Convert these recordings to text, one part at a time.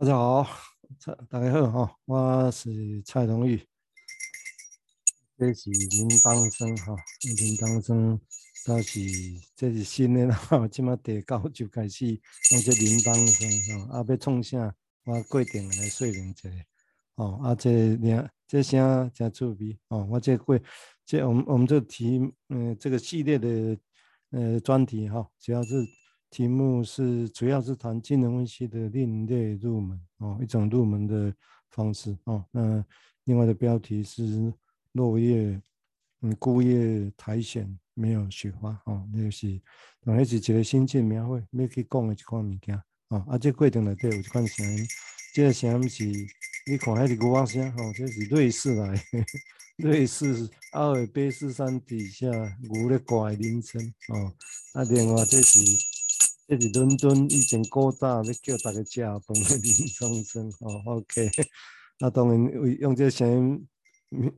大家好，蔡大家好哈，我是蔡同玉，这是铃铛声哈，铃铛声，这是这是新的哈，今麦第九就开始用这铃铛声哈，啊要创啥，我过定来说明一下，哦啊这俩这声真趣味哦，我这过这我们我们这题嗯这个系列的呃专题哈，主要是。题目是主要是谈精神分析的另类入门哦，一种入门的方式哦。那另外的标题是落叶嗯孤叶苔藓没有雪花哦，那是那是一个心境描绘，要去讲的一款物件哦。啊，这过程内底有一款声音，这个声音是你看那个歌声哦，这是瑞士来的，瑞士阿尔卑斯山底下牛咧歌的铃声哦。啊，另外这是。这是伦敦以前古早要叫大家吃饭的铃铛声哦，OK。那当然用这个声音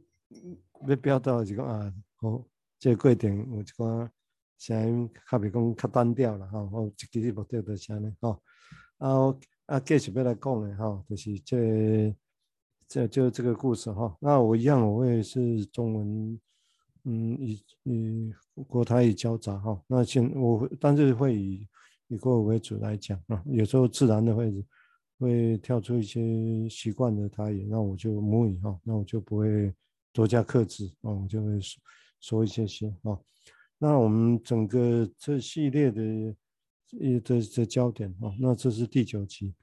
要表达是讲啊，好，这个过程有一寡声音，较比讲较单调了哈。哦，其实目的就是安尼哦。啊啊，继续要来讲的哈，就是这这就这个故事哈。那我一样，我也是中文，嗯，以以国台语交杂哈。那先我但是会以。以国语为主来讲啊，有时候自然的会会跳出一些习惯的台语，那我就母语哈，那我就不会多加克制啊，我就会说说一些些啊。那我们整个这系列的一这这焦点啊，那这是第九集。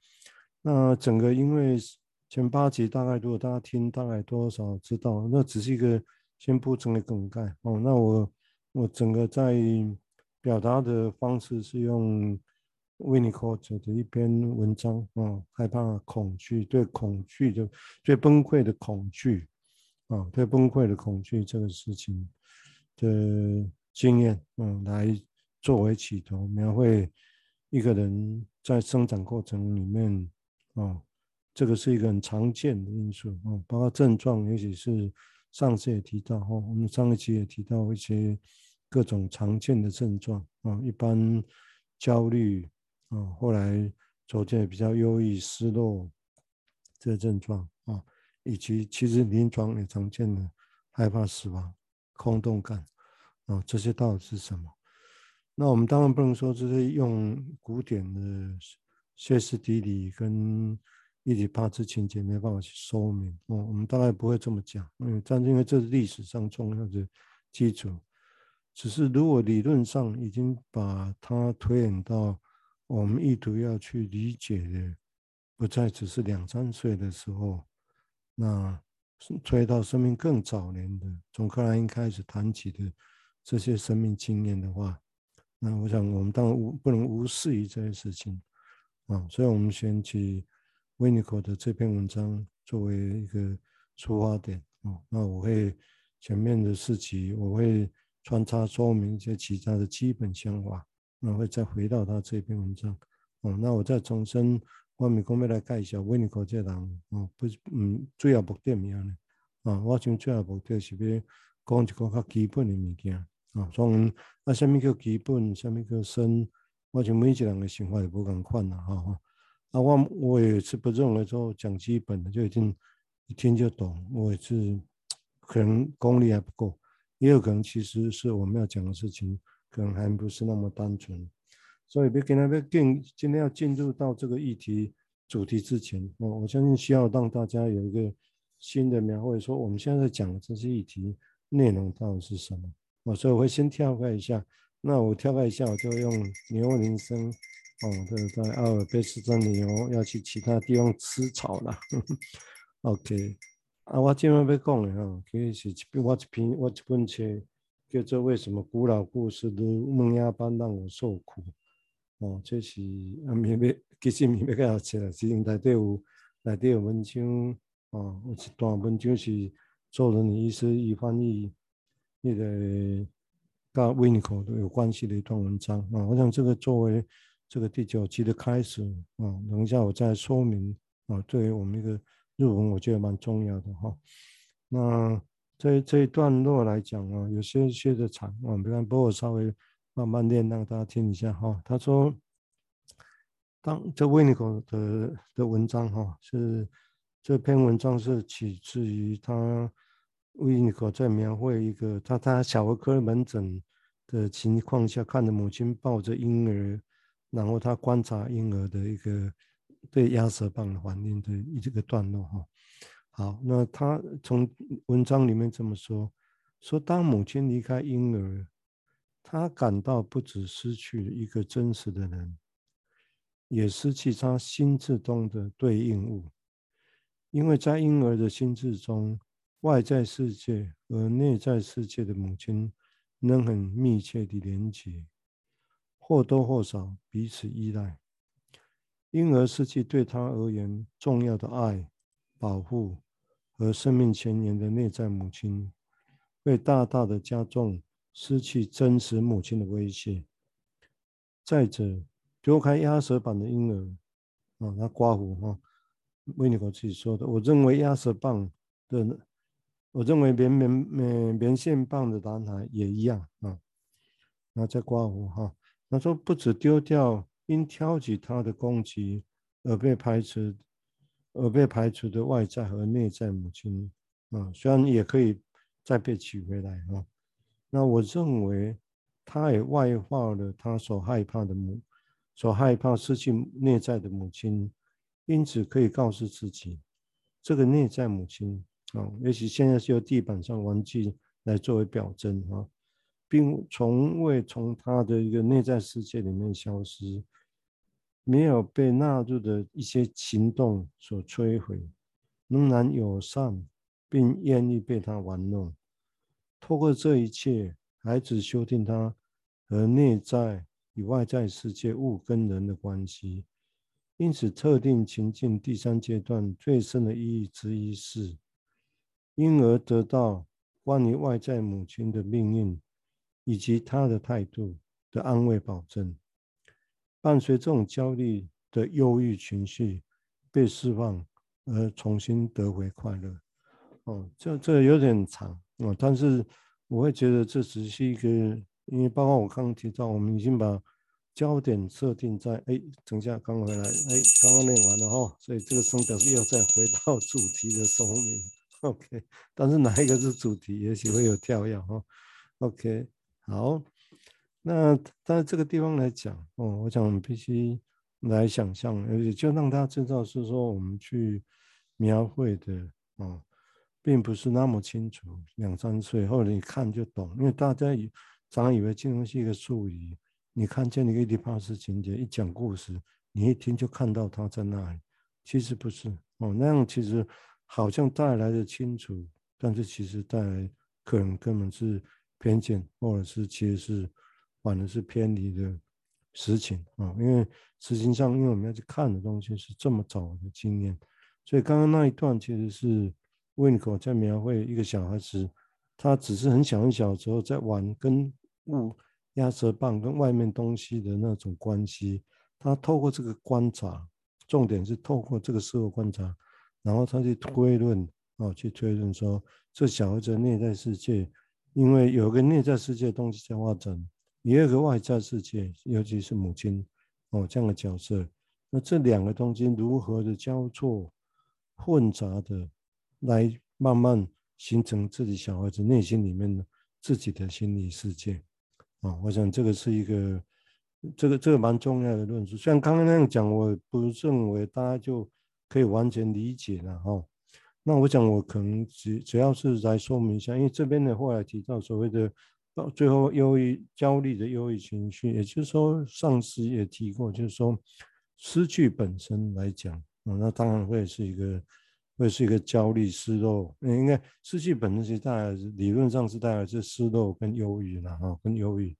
那整个因为前八集大概如果大家听大概多少知道，那只是一个先铺陈的梗概哦。那我我整个在。表达的方式是用维尼口的一篇文章啊，害怕恐惧，对恐惧的最崩溃的恐惧啊，对崩溃的恐惧这个事情的经验，嗯，来作为起头，描绘一个人在生长过程里面啊，这个是一个很常见的因素啊，包括症状，尤其是上次也提到哈，我们上一期也提到一些。各种常见的症状啊，一般焦虑啊，后来逐渐比较忧郁、失落这症状啊，以及其实临床也常见的害怕死亡、空洞感啊，这些到底是什么？那我们当然不能说这是用古典的歇斯底里跟伊底帕斯情节没办法去说明哦，我们大概不会这么讲，嗯，但是因为这是历史上重要的基础。只是，如果理论上已经把它推演到我们意图要去理解的，不再只是两三岁的时候，那推到生命更早年的，从克莱因开始谈起的这些生命经验的话，那我想我们当然无不能无视于这些事情啊。所以，我们选取维尼科的这篇文章作为一个出发点啊。那我会前面的四集我会。穿插说明一些其他的基本想法，然后再回到他这篇文章。哦，那我再重申，我们讲要来介绍维尼口这人。哦，不，嗯，主要目的咩呢？啊，我想主要目的是要讲一个较基本的物件。啊，从啊，什么叫基本，什么叫深？我想每一个人的想法也不共款啦。哈，啊，我我也是不认为说讲基本的就已经一听就懂。我也是可能功力还不够。也有可能，其实是我们要讲的事情，可能还不是那么单纯。所以，别跟他别进，今天要进入到这个议题主题之前，我我相信需要让大家有一个新的描绘，说我们现在在讲的这些议题内容到底是什么。我所以我会先跳开一下，那我跳开一下，我就用牛铃声，哦，对，在阿尔卑斯山里哦要去其他地方吃草了。OK。啊，我今晚要讲的哈，其实是一我一篇我一本书，叫做《为什么古老故事如门牙般让我受苦》。哦，这是啊，咪咪其实咪咪较好吃啦，是因内底有内底有文章，哦，有一段文章是做人医师伊翻译那个跟维尼口都有关系的一段文章啊。我想这个作为这个第九集的开始啊，等一下我再说明啊，对于我们一个。入门我觉得蛮重要的哈，那这这一段落来讲啊，有些些的长啊，比方帮我稍微慢慢念，让大家听一下哈。他说，当这维尼口的的文章哈，是这篇文章是取自于他维尼口在描绘一个他他小儿科门诊的情况下，看着母亲抱着婴儿，然后他观察婴儿的一个对鸭舌棒的反应的一这个段落哈。好，那他从文章里面这么说，说当母亲离开婴儿，他感到不只失去了一个真实的人。也失去他心智中的对应物，因为在婴儿的心智中，外在世界和内在世界的母亲能很密切地连接，或多或少彼此依赖。婴儿失去对他而言重要的爱、保护和生命前沿的内在母亲，会大大的加重失去真实母亲的威胁。再者，丢开鸭舌棒的婴儿，啊，他刮胡哈，维尼口自己说的。我认为鸭舌棒的，我认为棉棉棉棉线棒的男孩也一样啊。然后再刮胡哈，他说不止丢掉因挑起他的攻击而被排斥而被排除的外在和内在母亲啊，虽然也可以再被取回来啊。那我认为他也外化了他所害怕的母。所害怕失去内在的母亲，因此可以告诉自己，这个内在母亲啊，也许现在是由地板上玩具来作为表征啊，并从未从他的一个内在世界里面消失，没有被纳入的一些行动所摧毁，仍然友善，并愿意被他玩弄。透过这一切，孩子修订他和内在。与外在世界物跟人的关系，因此特定情境第三阶段最深的意义之一是，婴儿得到关于外在母亲的命运以及她的态度的安慰保证。伴随这种焦虑的忧郁情绪被释放而重新得回快乐。哦，这这有点长哦，但是我会觉得这只是一个。因为包括我刚刚提到，我们已经把焦点设定在哎，等一下刚回来，哎，刚刚念完了哈，所以这个声表示又再回到主题的说明，OK。但是哪一个是主题，也许会有跳跃哈，OK。好，那但是这个地方来讲哦，我想我们必须来想象，而且就让大家知道是说我们去描绘的哦，并不是那么清楚，两三岁后来你看就懂，因为大家以。常以为金融是一个术语，你看见一个伊底帕斯情节，一讲故事，你一听就看到他在那里，其实不是哦，那样其实好像带来的清楚，但是其实带来可能根本是偏见，或者是其实是反而是偏离的实情啊，因为实际上，因为我们要去看的东西是这么早的经验，所以刚刚那一段其实是维尼口在描绘一个小孩子，他只是很小很小的时候在玩跟。物压舌棒跟外面东西的那种关系，他透过这个观察，重点是透过这个事物观察，然后他去推论，哦，去推论说，这小孩子内在世界，因为有个内在世界的东西在发展，也有个外在世界，尤其是母亲，哦，这样的角色，那这两个东西如何的交错、混杂的，来慢慢形成自己小孩子内心里面的自己的心理世界。啊，我想这个是一个，这个这个蛮重要的论述。像刚刚那样讲，我不认为大家就可以完全理解了哈。那我想我可能只主要是来说明一下，因为这边的话提到所谓的最后忧郁、焦虑的忧郁情绪，也就是说上次也提过，就是说失去本身来讲，啊，那当然会是一个。会是一个焦虑、失落，应该失去本身是带来理论上是带来是失落跟忧郁了哈，跟忧郁。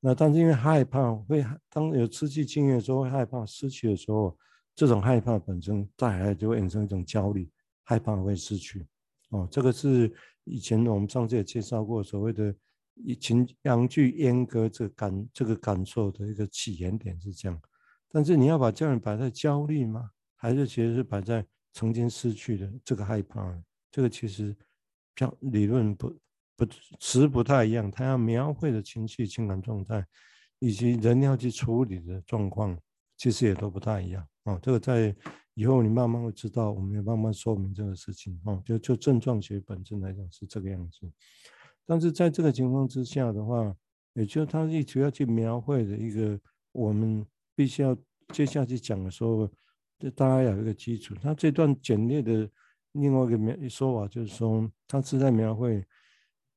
那但是因为害怕，会当有失去经验的时候会害怕失去的时候，这种害怕本身带来就会产生一种焦虑，害怕会失去。哦，这个是以前我们上次也介绍过所谓的以情阳具阉割这个感这个感受的一个起源点是这样。但是你要把焦虑摆在焦虑吗？还是其实是摆在？曾经失去的这个害怕，这个其实叫理论不不词不太一样，他要描绘的情绪、情感状态，以及人要去处理的状况其实也都不太一样哦。这个在以后你慢慢会知道，我们也慢慢说明这个事情哦。就就症状学本身来讲是这个样子，但是在这个情况之下的话，也就他一直要去描绘的一个，我们必须要接下去讲的时候，就大家有一个基础。他这段简略的另外一个描说法就是说，他是在描绘。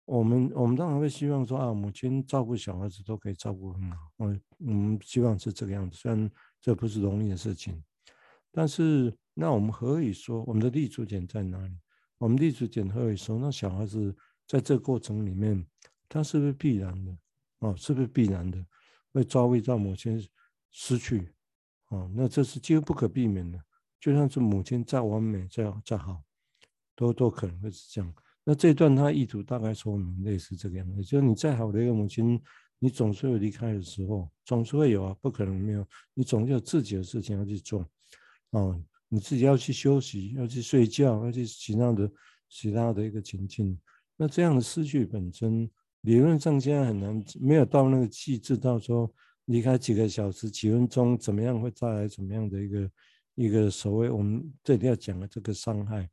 我们我们当然会希望说啊，母亲照顾小孩子都可以照顾很好，嗯，我们希望是这个样子。虽然这不是容易的事情，但是那我们何以说，我们的立足点在哪里？我们立足点何以说，那小孩子在这个过程里面，他是不是必然的？哦，是不是必然的会遭遇到母亲失去？哦，那这是几乎不可避免的。就算是母亲再完美、再再好，都都可能会是这样。那这段他意图大概说明类似这个样子，就是你再好的一个母亲，你总是有离开的时候，总是会有啊，不可能没有，你总是有自己的事情要去做，哦，你自己要去休息，要去睡觉，要去其他的其他的一个情境。那这样的失去本身，理论上现在很难，没有到那个细致到说离开几个小时、几分钟怎么样会带来怎么样的一个一个所谓我们这里要讲的这个伤害，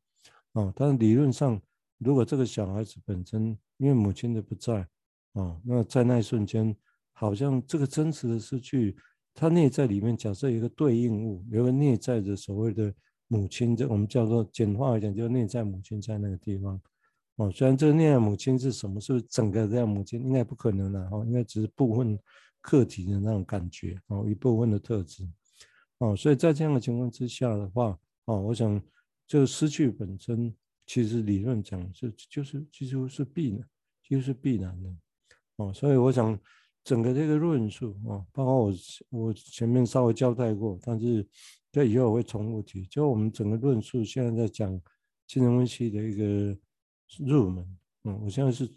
哦，但是理论上。如果这个小孩子本身因为母亲的不在，啊，那在那一瞬间，好像这个真实的失去，他内在里面假设有一个对应物，有个内在的所谓的母亲，这我们叫做简化来讲，就是内在母亲在那个地方，哦，虽然这个内在母亲是什么，是不是整个这样母亲，应该不可能的，哦，应该只是部分客体的那种感觉，哦，一部分的特质，哦，所以在这样的情况之下的话，哦，我想这失去本身。其实理论讲是就是几乎是必然，几乎是必然的哦。所以我想整个这个论述啊，包括我我前面稍微交代过，但是在以后我会重复提。就我们整个论述现在在讲精神分析的一个入门，嗯，我现在是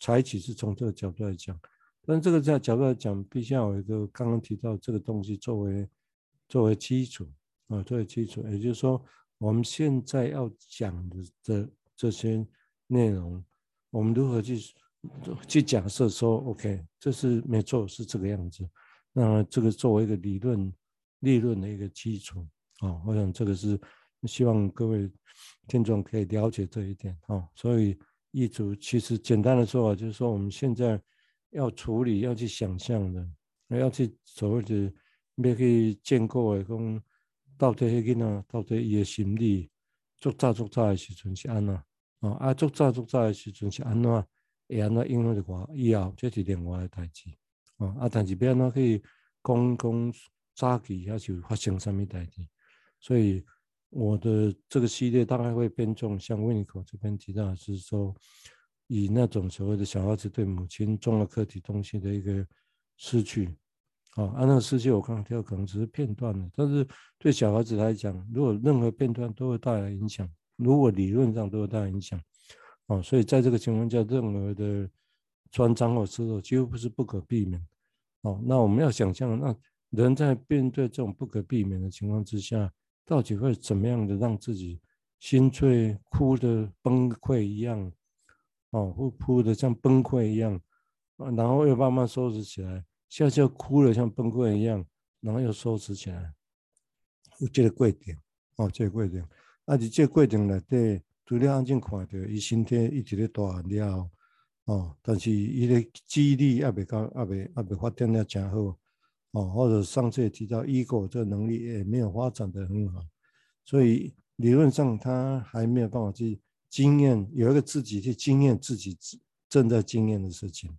采取是从这个角度来讲，但这个在角度来讲，必须要有一个刚刚提到这个东西作为作为基础啊，作为基础，也就是说。我们现在要讲的这这些内容，我们如何去去假设说，OK，这是没错，是这个样子。那这个作为一个理论理论的一个基础啊、我想这个是希望各位听众可以了解这一点啊、哦。所以一组其实简单的说法就是说，我们现在要处理、要去想象的，要去所谓的要去建构的讲。到底迄个呢？到底伊的心理做早做早的时阵是安怎？哦，啊，做早做早的时阵是安怎？会安怎应用的话，以后这是另外的代志。哦，啊，但是要安怎去讲讲早期还是发生什么代志？所以我的这个系列大概会偏重，像维尼口这边提到的是说，以那种所谓的小孩子对母亲重要课题东西的一个失去。啊，按那个失去，我刚刚提到可能只是片段的，但是对小孩子来讲，如果任何片段都会带来影响，如果理论上都会带来影响，啊，所以在这个情况下，任何的穿脏或失落几乎不是不可避免。哦，那我们要想象，那人在面对这种不可避免的情况之下，到底会怎么样的让自己心碎、哭的崩溃一样，哦，会哭的像崩溃一样，然后又慢慢收拾起来。笑笑哭了，像崩溃一样，然后又收拾起来。有这个过程，哦，这个过程，啊，是这个过程内底，除了安静看着，伊身体一直咧大汉了，哦，但是伊的记忆力还未够，还未还未发展了真好，哦，或者上次也提到，ego 这个能力也没有发展的很好，所以理论上他还没有办法去经验，有一个自己去经验自己正在经验的事情，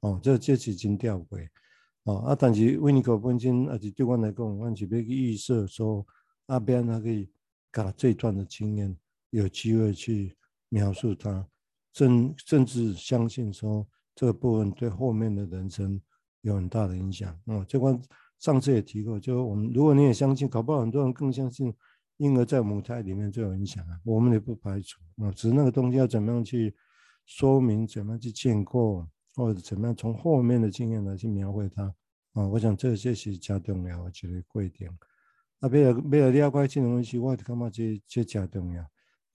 哦，这这是真吊诡。哦啊，但是维尼口本身，而且对我来讲，我是要去预设说，阿边他可以把这段的经验有机会去描述他，甚甚至相信说这个部分对后面的人生有很大的影响。哦，这关上次也提过，就我们如果你也相信，搞不好很多人更相信婴儿在母胎里面最有影响啊，我们也不排除啊，只是那个东西要怎么样去说明，怎么样去建构。或者怎么样从后面的经验来去描绘它啊？我想这些是加重要的一个过程。啊，为了为了了解这种东西，我感觉这这加重要。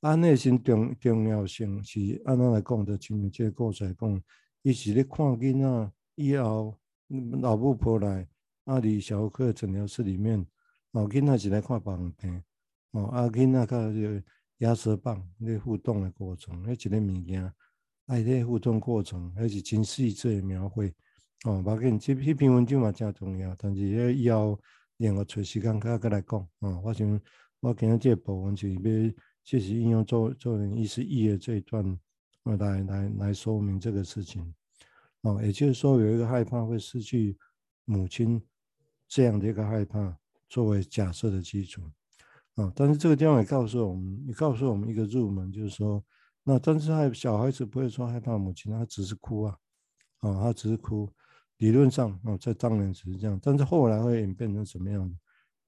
啊，内心重重要性是按怎来讲的？像这个故事来讲，伊是咧看囡仔以后老母婆来阿里小儿科诊疗室里面，哦，囡仔是来看病病，哦，啊，囡仔甲这压舌棒咧互动的过程，迄一个物件，爱，咧互动过程，还是真细致的描绘，哦，包括这这篇文章嘛真重要，但是迄以后另外找时间再再来讲，哦，我想我今日这部分是要确实应用做做人医师意的这一段，来来来说明这个事情。哦，也就是说，有一个害怕会失去母亲这样的一个害怕作为假设的基础，啊，但是这个地方也告诉我们，也告诉我们一个入门，就是说，那但是害小孩子不会说害怕母亲，他只是哭啊，啊，他只是哭，理论上啊，在当年只是这样，但是后来会演变成什么样子？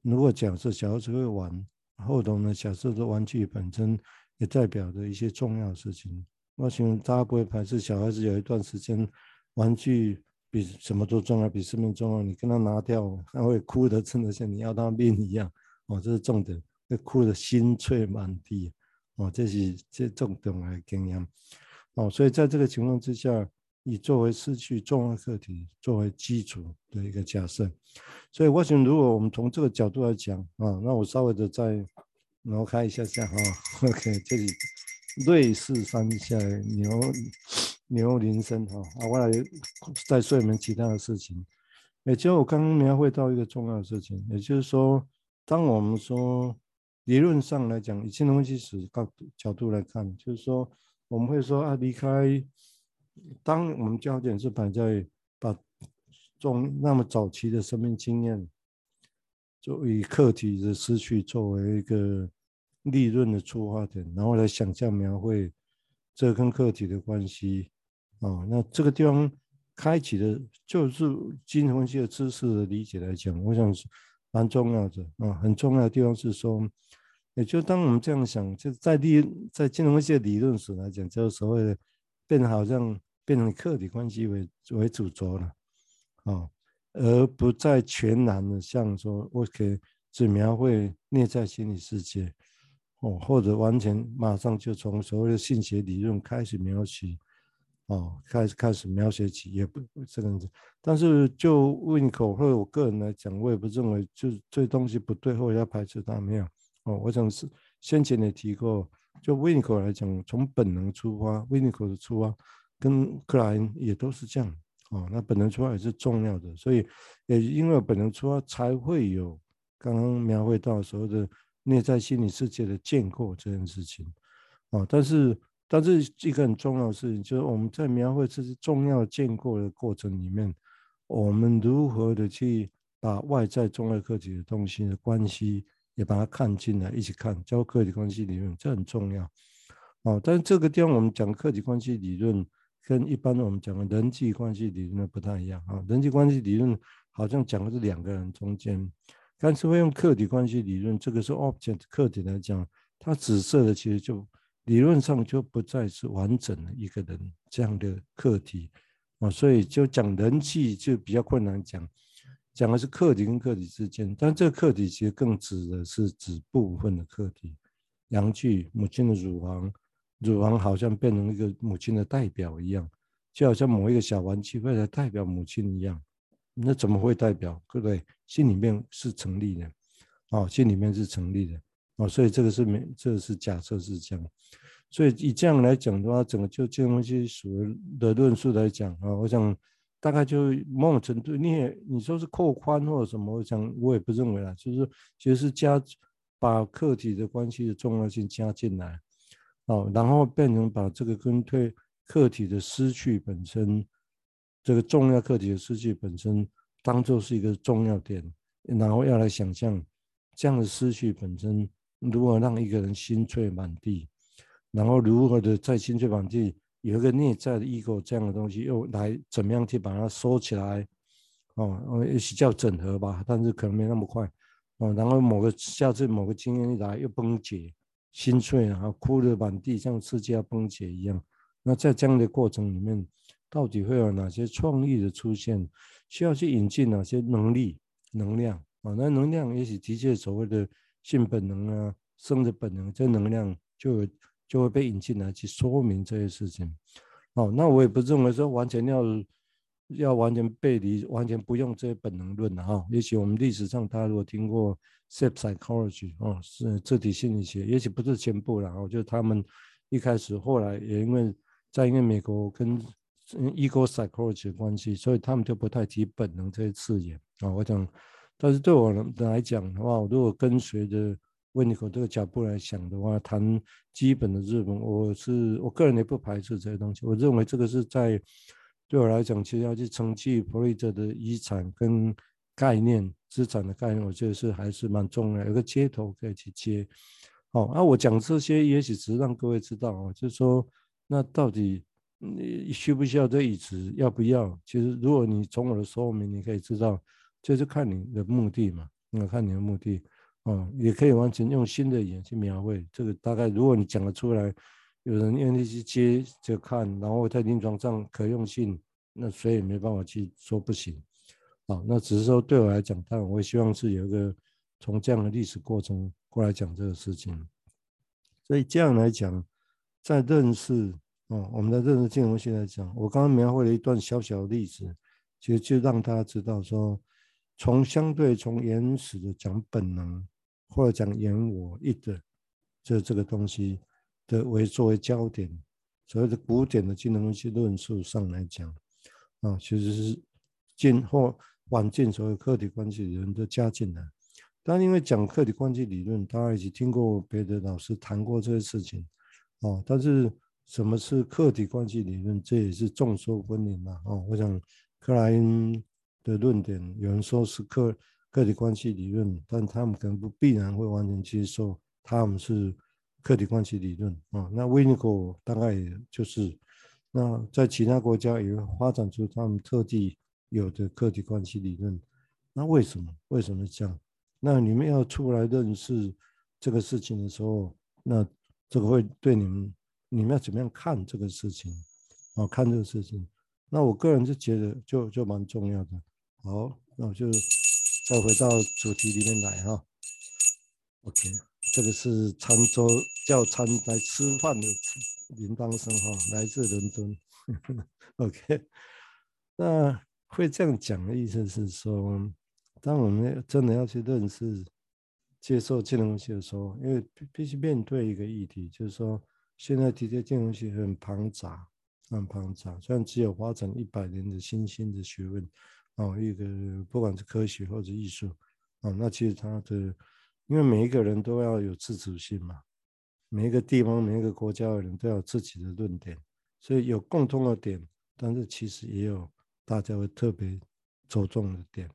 如果假设小孩子会玩，后头呢，假设这玩具本身也代表着一些重要的事情，我想大家不会排斥小孩子有一段时间。玩具比什么都重要，比生命重要。你跟他拿掉，他会哭得真的像你要他命一样。哦，这是重点，会哭得心碎满地。哦，这是这重点来经验。哦，所以在这个情况之下，以作为失去重要课题作为基础的一个假设。所以我想，如果我们从这个角度来讲啊，那我稍微的再挪开一下下哈。OK，这里瑞士山下牛。牛铃声哈啊，我来再说一门其他的事情。也就我刚刚描绘到一个重要的事情，也就是说，当我们说理论上来讲，以金融分析史角角度来看，就是说我们会说啊，离开，当我们焦点是摆在把中那么早期的生命经验，就以课题的失去作为一个利润的出发点，然后来想象描绘这跟课题的关系。哦，那这个地方开启的，就是精神分析的知识的理解来讲，我想是蛮重要的啊。很重要的地方是说，也就当我们这样想，就在理在精神分析的理论史来讲，就是所谓的变好像变成客体关系为为主轴了，啊，而不再全然的像说我可以只描绘内在心理世界，哦，或者完全马上就从所谓的性学理论开始描写。哦，开始开始描写起也不这个样子，但是就维尼口或者我个人来讲，我也不认为就这东西不对或者要排斥它没有。哦，我想是先前也提过，就维尼口来讲，从本能出发，维尼口的出发跟克莱因也都是这样。哦，那本能出发也是重要的，所以也因为本能出发才会有刚刚描绘到所谓的内在心理世界的建构这件事情。哦，但是。但是一个很重要的事情，就是我们在描绘这些重要建构的过程里面，我们如何的去把外在重要客体的东西的关系也把它看进来，一起看，叫客体关系理论，这很重要。哦，但是这个地方我们讲客体关系理论，跟一般我们讲的人际关系理论不太一样啊。人际关系理论好像讲的是两个人中间，但是会用客体关系理论，这个是 object 客体来讲，它指涉的其实就。理论上就不再是完整的一个人这样的课题啊，所以就讲人际就比较困难讲，讲的是客体跟客体之间，但这个课题其实更指的是指部分的客体。阳具，母亲的乳房，乳房好像变成一个母亲的代表一样，就好像某一个小玩具为了代表母亲一样，那怎么会代表？对不对？心里面是成立的，哦，心里面是成立的。哦，所以这个是没，这个是假设是这样，所以以这样来讲的话，整个就这东西属于的论述来讲啊，我想大概就某种程度，你也你说是扩宽或者什么，我想我也不认为啦，就是其实是加把客体的关系的重要性加进来，哦，然后变成把这个跟对客体的失去本身，这个重要客体的失去本身当做是一个重要点，然后要来想象这样的失去本身。如何让一个人心碎满地，然后如何的在心碎满地有一个内在的 ego 这样的东西，又来怎么样去把它收起来？哦，也许叫整合吧，但是可能没那么快。哦，然后某个下次某个经验一来又崩解，心碎，然后哭得满地，像世界要崩解一样。那在这样的过程里面，到底会有哪些创意的出现？需要去引进哪些能力、能量？啊，那能量也许的确所谓的。性本能啊，生的本能，这能量就就会被引进来去说明这些事情。哦，那我也不认为说完全要要完全背离，完全不用这些本能论的哈。也许我们历史上大家如果听过 self psychology 哦，是自体心理学，也许不是全部了。我觉得他们一开始，后来也因为在因为美国跟 ego psychology 的关系，所以他们就不太提本能这些字眼啊。我想，但是对我来讲的话，我如果跟随着 Winnicott 这个脚步来想的话，谈基本的日本，我是我个人也不排斥这些东西。我认为这个是在对我来讲，其实要去承继弗洛伊德的遗产跟概念、资产的概念，我觉得是还是蛮重要，有个接头可以去接。好，那我讲这些，也许只是让各位知道啊，就是说，那到底你需不需要这椅子，要不要？其实，如果你从我的说明，你可以知道，就是看你的目的嘛，那看你的目的。哦，也可以完全用新的语言去描绘这个。大概如果你讲得出来，有人愿意去接着看，然后在临床上可用性，那谁也没办法去说不行。啊，那只是说对我来讲，当然我也希望是有一个从这样的历史过程过来讲这个事情。所以这样来讲，在认识哦，我们在认识金融学来讲，我刚刚描绘了一段小小的例子，其实就让大家知道说，从相对从原始的讲本能。或者讲言我意的这这个东西的为作为焦点，所谓的古典的金融分析论述上来讲，啊，其实是进或晚进所谓客体关系理论都加进来。但因为讲客体关系理论，大家已经听过别的老师谈过这些事情，哦，但是什么是客体关系理论，这也是众说纷纭嘛，哦，我想克莱因的论点，有人说是客。客体关系理论，但他们可能不必然会完全接受他们是客体关系理论啊。那 w i n i c o 大概也就是，那在其他国家也发展出他们特地有的客体关系理论。那为什么？为什么这样？那你们要出来认识这个事情的时候，那这个会对你们，你们要怎么样看这个事情？啊，看这个事情。那我个人是觉得就就蛮重要的。好，那我就。再回到主题里面来哈，OK，这个是餐桌叫餐来吃饭的铃铛声哈，来自伦敦，OK，那会这样讲的意思是说，当我们真的要去认识、接受金融学的时候，因为必须面对一个议题，就是说，现在的确金融学很庞杂，很庞杂，虽然只有发展一百年的新兴的学问。哦，一个不管是科学或者艺术，哦，那其实它的，因为每一个人都要有自主性嘛，每一个地方、每一个国家的人都要有自己的论点，所以有共通的点，但是其实也有大家会特别着重的点。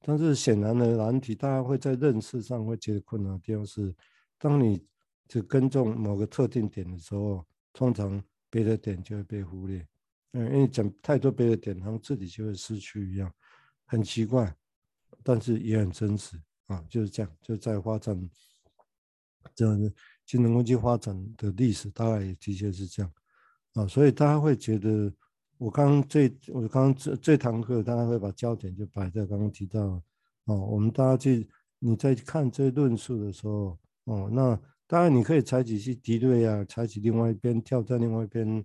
但是显然的难题，大家会在认识上会觉得困难的地方是，当你就跟踪某个特定点的时候，通常别的点就会被忽略。嗯，因为讲太多别的点，好像自己就会失去一样，很奇怪，但是也很真实啊，就是这样，就在发展，这样的金融科技发展的历史，大概也的确是这样啊，所以大家会觉得，我刚刚这我刚刚这这堂课，大家会把焦点就摆在刚刚提到，哦，我们大家去你在看这论述的时候，哦，那当然你可以采取去敌对啊，采取另外一边，跳在另外一边。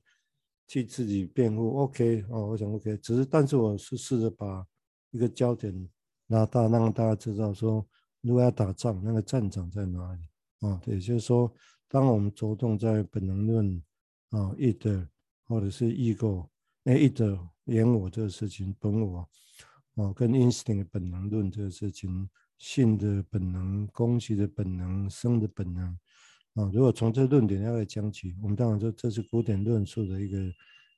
替自己辩护，OK 哦，我想 OK，只是但是我是试着把一个焦点拉大，让大家知道说，如果要打仗，那个战场在哪里啊？也就是说，当我们着重在本能论啊，id 或者是 ego，哎，id 言我这个事情，本我啊，跟 instinct 本能论这个事情，性的本能、攻击的本能、生的本能。啊，如果从这论点要来讲起，我们当然说这是古典论述的一个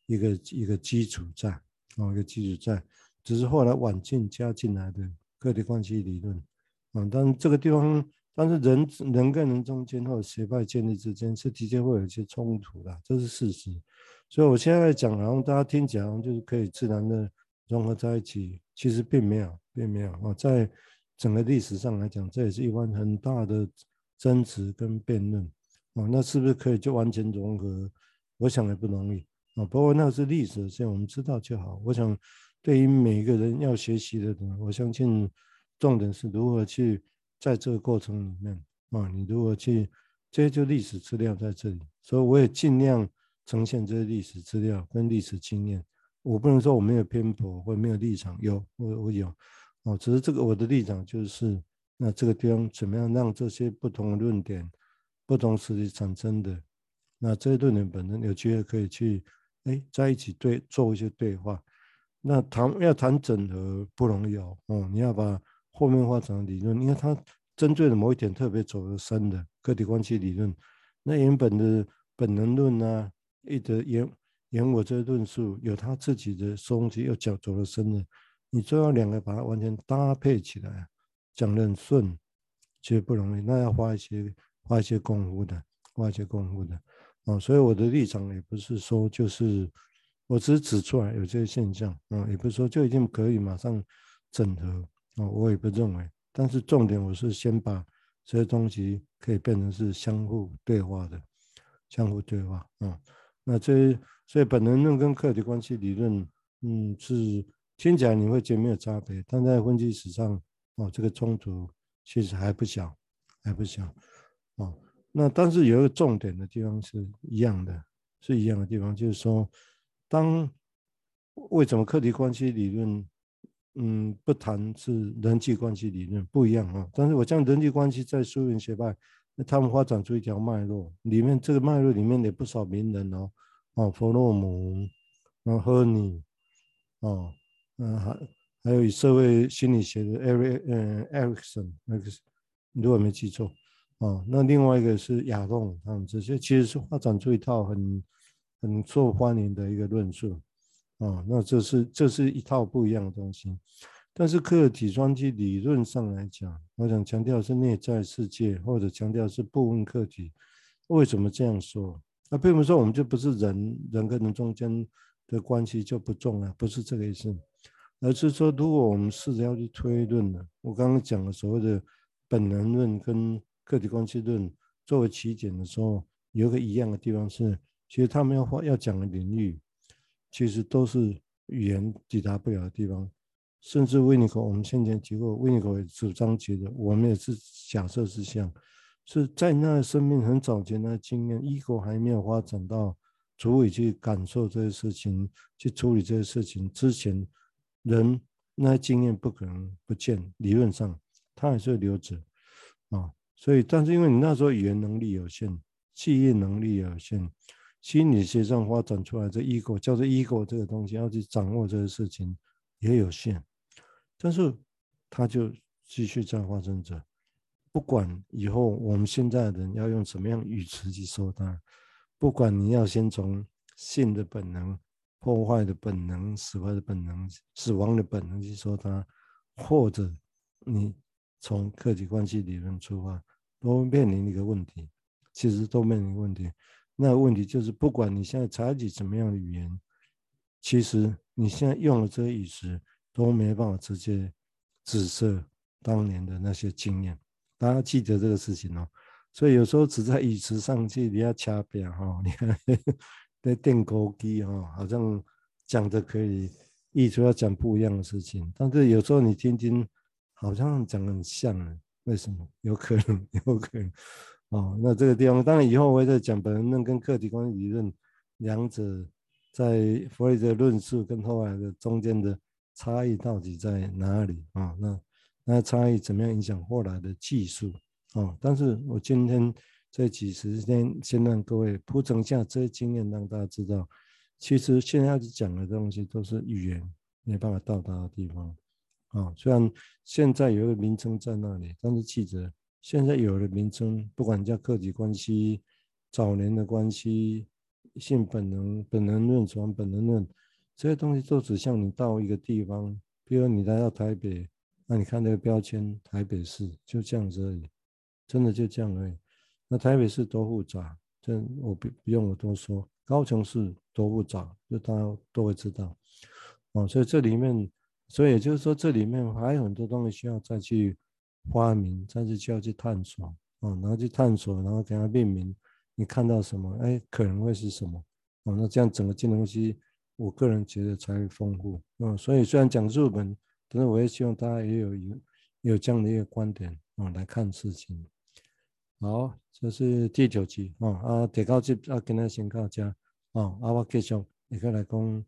一个一个基础在，啊，一个基础在，只是后来晚进加进来的客体关系理论，啊，但这个地方，但是人人跟人中间或者学派建立之间是的确会有一些冲突的，这是事实。所以我现在讲，然后大家听起来就是可以自然的融合在一起，其实并没有，并没有啊，在整个历史上来讲，这也是一番很大的。争执跟辩论，哦，那是不是可以就完全融合？我想也不容易啊。不过那是历史，所以我们知道就好。我想，对于每一个人要学习的，我相信重点是如何去在这个过程里面啊，你如何去，这些就历史资料在这里，所以我也尽量呈现这些历史资料跟历史经验，我不能说我没有偏颇或没有立场，有我我有哦，只是这个我的立场就是，那这个地方怎么样让这些不同的论点、不同时期产生的，那这些论点本身有机会可以去哎在一起对做一些对话。那谈要谈整合不容易哦，哦，你要把后面发展的理论，因为它针对的某一点特别走得深的个体关系理论，那原本的本能论啊，一直沿沿我这论述有他自己的东西，又讲走得深的，你最后两个把它完全搭配起来，讲得很顺，其实不容易，那要花一些花一些功夫的，花一些功夫的，哦，所以我的立场也不是说就是。我只是指出来有这些现象，嗯，也不是说就一定可以马上整合，啊，我也不认为。但是重点我是先把这些东西可以变成是相互对话的，相互对话，啊，那这所以本能论跟客体关系理论，嗯，是听起来你会觉得没有差别，但在分析史上，哦，这个冲突其实还不小，还不小，哦，那但是有一个重点的地方是一样的，是一样的地方，就是说。当为什么客体关系理论，嗯，不谈是人际关系理论不一样啊？但是我讲人际关系在苏联学派，那他们发展出一条脉络，里面这个脉络里面有不少名人哦，哦，弗洛姆，然后赫尼，哦，嗯，还还有以社会心理学的艾瑞，嗯，艾瑞克森，那个如果没记错，啊，那另外一个是亚东，他们这些其实是发展出一套很。很受欢迎的一个论述，啊，那这是这是一套不一样的东西。但是客体关系理论上来讲，我想强调是内在世界，或者强调是部分客体。为什么这样说？那并不是说我们就不是人，人跟人中间的关系就不重要，不是这个意思，而是说如果我们试着要去推论呢，我刚刚讲的所谓的本能论跟个体关系论作为起点的时候，有个一样的地方是。其实他们要发要讲的领域，其实都是语言抵达不了的地方。甚至维尼口，我们先前提过，维尼口也主张觉得，我们也是假设是像，是在那生命很早前的经验，ego 还没有发展到足以去感受这些事情，去处理这些事情之前，人那些经验不可能不见。理论上，他还是会留着啊。所以，但是因为你那时候语言能力有限，记忆能力有限。心理学上发展出来的 ego 叫做 ego 这个东西，要去掌握这个事情也有限，但是它就继续在发生着。不管以后我们现在的人要用什么样语词去说它，不管你要先从性的本能、破坏的本能、死亡的本能、死亡的本能去说它，或者你从客体关系理论出发，都面临一个问题，其实都面临问题。那问题就是，不管你现在采取什么样的语言，其实你现在用的这个语词都没办法直接指涉当年的那些经验。大家记得这个事情哦。所以有时候只在语词上去你要掐表哈，你看在电钩机哈，好像讲的可以，意图要讲不一样的事情，但是有时候你听听，好像讲的很像呢。为什么？有可能，有可能。哦，那这个地方当然以后我会再讲本能论跟客体关系理论两者在弗洛伊德论述跟后来的中间的差异到底在哪里啊、那那差异怎么样影响后来的技术啊、哦？但是我今天这几十天先让各位铺陈下这些经验，让大家知道，其实现在讲的东西都是语言没办法到达的地方啊、虽然现在有一个名称在那里，但是记着。现在有了名称，不管叫客体关系、早年的关系、性本能、本能论、什么本能论，这些东西都指向你到一个地方，比如你来到台北，那你看那个标签，台北市就这样子而已，真的就这样而已。台北市多复杂，这我不不用我多说。高雄市多复杂，就大家都会知道。哦，所以这里面，所以也就是说，这里面还有很多东西需要再去。发明，再去需要去探索，哦，然后去探索，然后给它命名。你看到什么？哎，可能会是什么？哦，那这样整个金融系，我个人觉得才会丰富。嗯，所以虽然讲日本，但是我也希望大家也有有有这样的一个观点，哦，来看事情。好，这是第九集，哦，啊，第九集啊，今日先到这，哦，啊，我继续，你可来讲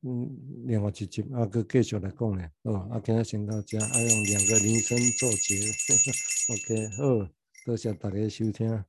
嗯，另外一集啊，搁继续来讲咧。哦，啊，今日先到这，啊，用两个铃声作结。OK，好，多谢大家收听。